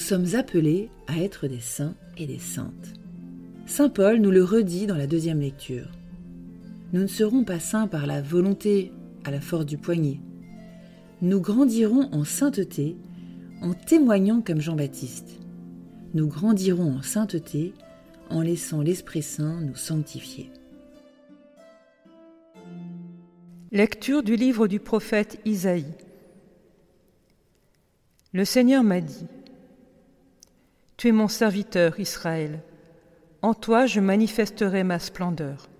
sommes appelés à être des saints et des saintes. Saint Paul nous le redit dans la deuxième lecture. Nous ne serons pas saints par la volonté, à la force du poignet. Nous grandirons en sainteté en témoignant comme Jean-Baptiste. Nous grandirons en sainteté en laissant l'Esprit Saint nous sanctifier. Lecture du livre du prophète Isaïe. Le Seigneur m'a dit, Tu es mon serviteur, Israël, en toi je manifesterai ma splendeur.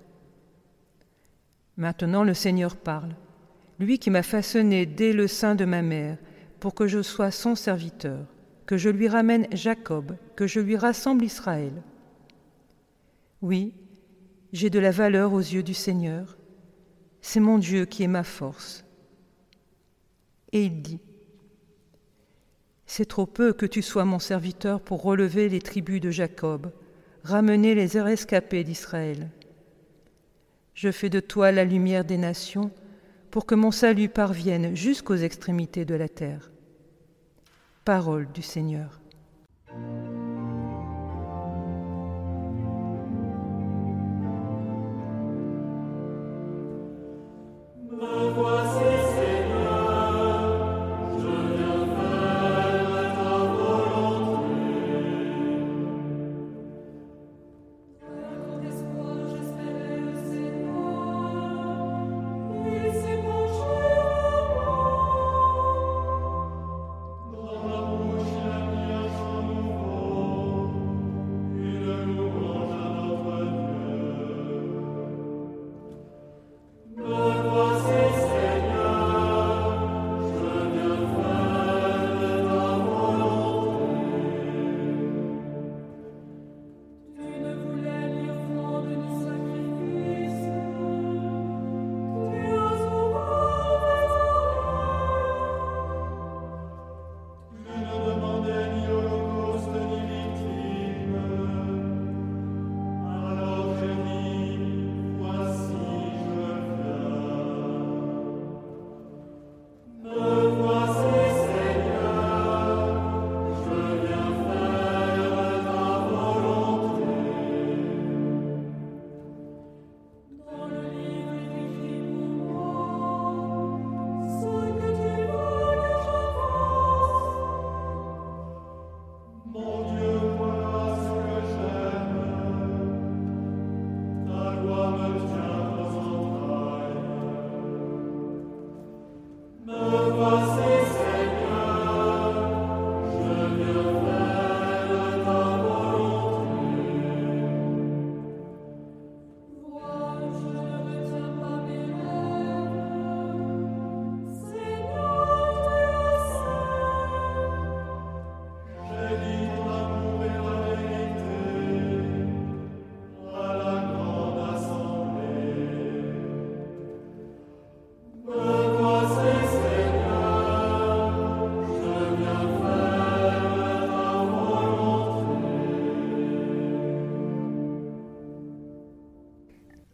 Maintenant le Seigneur parle, lui qui m'a façonné dès le sein de ma mère, pour que je sois son serviteur, que je lui ramène Jacob, que je lui rassemble Israël. Oui, j'ai de la valeur aux yeux du Seigneur, c'est mon Dieu qui est ma force. Et il dit, c'est trop peu que tu sois mon serviteur pour relever les tribus de Jacob, ramener les rescapés d'Israël. Je fais de toi la lumière des nations, pour que mon salut parvienne jusqu'aux extrémités de la terre. Parole du Seigneur.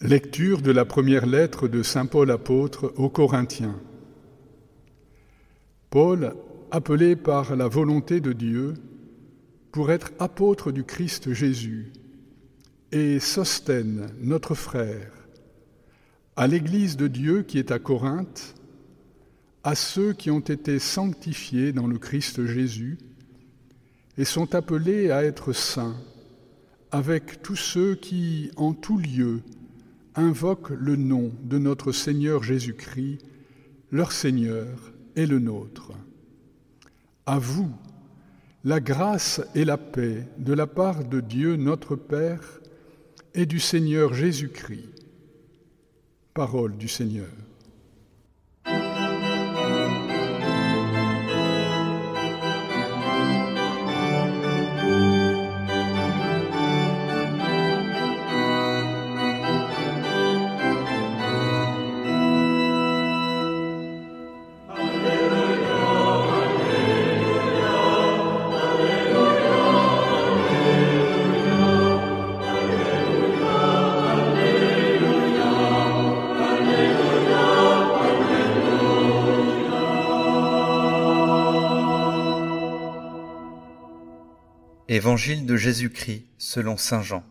Lecture de la première lettre de Saint Paul apôtre aux Corinthiens. Paul, appelé par la volonté de Dieu pour être apôtre du Christ Jésus, et Sostène, notre frère, à l'Église de Dieu qui est à Corinthe, à ceux qui ont été sanctifiés dans le Christ Jésus et sont appelés à être saints, avec tous ceux qui, en tout lieu, invoquent le nom de notre Seigneur Jésus-Christ, leur Seigneur et le nôtre. À vous, la grâce et la paix de la part de Dieu notre Père et du Seigneur Jésus-Christ. Parole du Seigneur. Évangile de Jésus-Christ selon Saint Jean.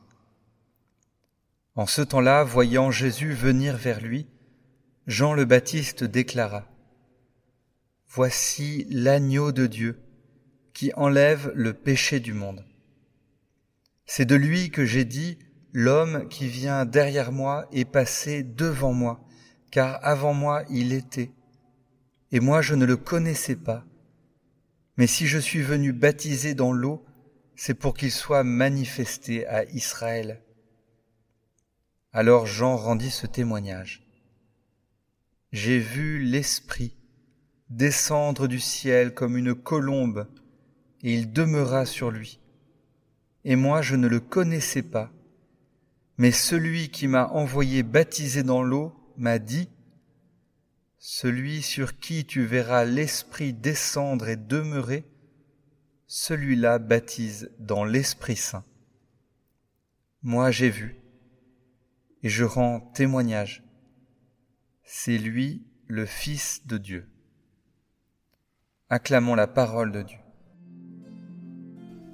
En ce temps-là, voyant Jésus venir vers lui, Jean le Baptiste déclara, Voici l'agneau de Dieu qui enlève le péché du monde. C'est de lui que j'ai dit, L'homme qui vient derrière moi est passé devant moi, car avant moi il était, et moi je ne le connaissais pas. Mais si je suis venu baptiser dans l'eau, c'est pour qu'il soit manifesté à Israël. Alors Jean rendit ce témoignage. J'ai vu l'Esprit descendre du ciel comme une colombe, et il demeura sur lui. Et moi je ne le connaissais pas, mais celui qui m'a envoyé baptiser dans l'eau m'a dit, Celui sur qui tu verras l'Esprit descendre et demeurer, celui-là baptise dans l'Esprit Saint. Moi j'ai vu, et je rends témoignage. C'est lui le Fils de Dieu. Acclamons la parole de Dieu.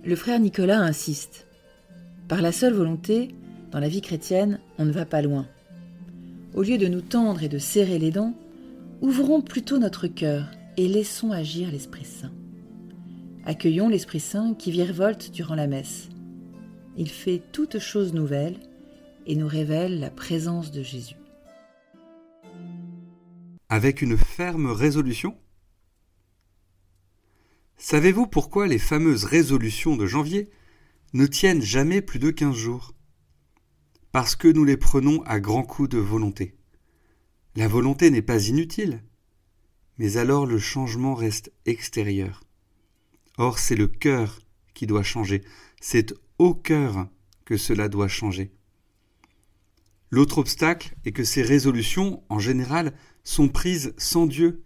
Le frère Nicolas insiste. Par la seule volonté, dans la vie chrétienne, on ne va pas loin. Au lieu de nous tendre et de serrer les dents, ouvrons plutôt notre cœur et laissons agir l'Esprit Saint. Accueillons l'Esprit Saint qui virevolte durant la messe. Il fait toutes choses nouvelles et nous révèle la présence de Jésus. Avec une ferme résolution? Savez-vous pourquoi les fameuses résolutions de janvier ne tiennent jamais plus de quinze jours? Parce que nous les prenons à grands coups de volonté. La volonté n'est pas inutile, mais alors le changement reste extérieur. Or, c'est le cœur qui doit changer, c'est au cœur que cela doit changer. L'autre obstacle est que ces résolutions, en général, sont prises sans Dieu.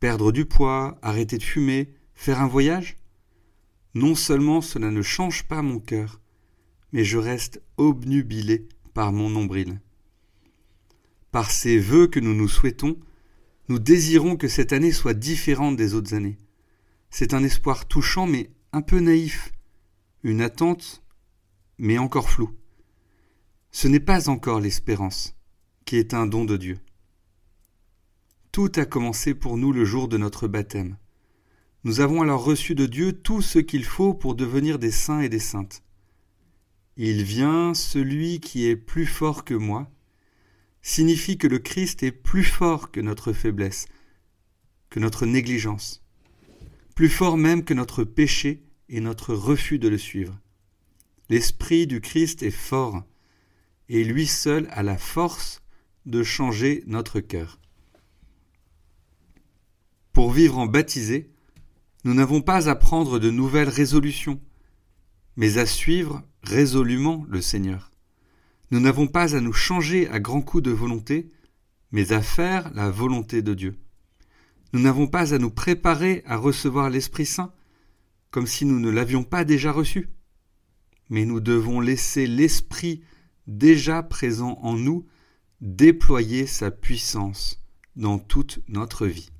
Perdre du poids, arrêter de fumer, faire un voyage? Non seulement cela ne change pas mon cœur, mais je reste obnubilé par mon nombril. Par ces vœux que nous nous souhaitons, nous désirons que cette année soit différente des autres années. C'est un espoir touchant mais un peu naïf, une attente mais encore floue. Ce n'est pas encore l'espérance, qui est un don de Dieu. Tout a commencé pour nous le jour de notre baptême. Nous avons alors reçu de Dieu tout ce qu'il faut pour devenir des saints et des saintes. Il vient celui qui est plus fort que moi, signifie que le Christ est plus fort que notre faiblesse, que notre négligence, plus fort même que notre péché et notre refus de le suivre. L'Esprit du Christ est fort, et lui seul a la force de changer notre cœur. Pour vivre en baptisé, nous n'avons pas à prendre de nouvelles résolutions, mais à suivre résolument le Seigneur. Nous n'avons pas à nous changer à grands coups de volonté, mais à faire la volonté de Dieu. Nous n'avons pas à nous préparer à recevoir l'Esprit Saint, comme si nous ne l'avions pas déjà reçu. Mais nous devons laisser l'Esprit déjà présent en nous déployer sa puissance dans toute notre vie.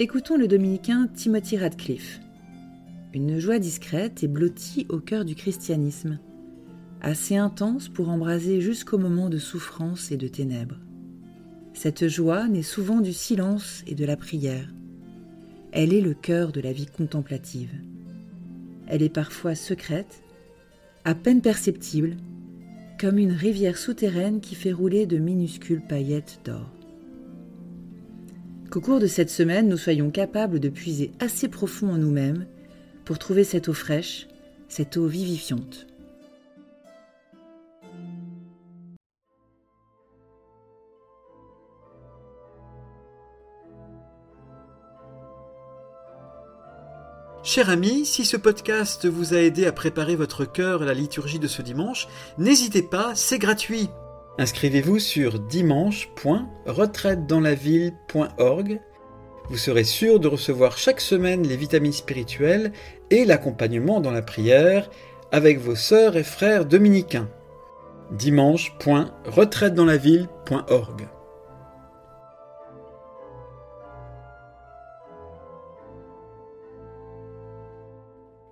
Écoutons le dominicain Timothy Radcliffe. Une joie discrète et blottie au cœur du christianisme, assez intense pour embraser jusqu'au moment de souffrance et de ténèbres. Cette joie naît souvent du silence et de la prière. Elle est le cœur de la vie contemplative. Elle est parfois secrète, à peine perceptible, comme une rivière souterraine qui fait rouler de minuscules paillettes d'or. Qu'au cours de cette semaine, nous soyons capables de puiser assez profond en nous-mêmes pour trouver cette eau fraîche, cette eau vivifiante. Cher ami, si ce podcast vous a aidé à préparer votre cœur à la liturgie de ce dimanche, n'hésitez pas, c'est gratuit. Inscrivez-vous sur dimanche.retraitedanslaville.org. Vous serez sûr de recevoir chaque semaine les vitamines spirituelles et l'accompagnement dans la prière avec vos sœurs et frères dominicains. dimanche.retraitedanslaville.org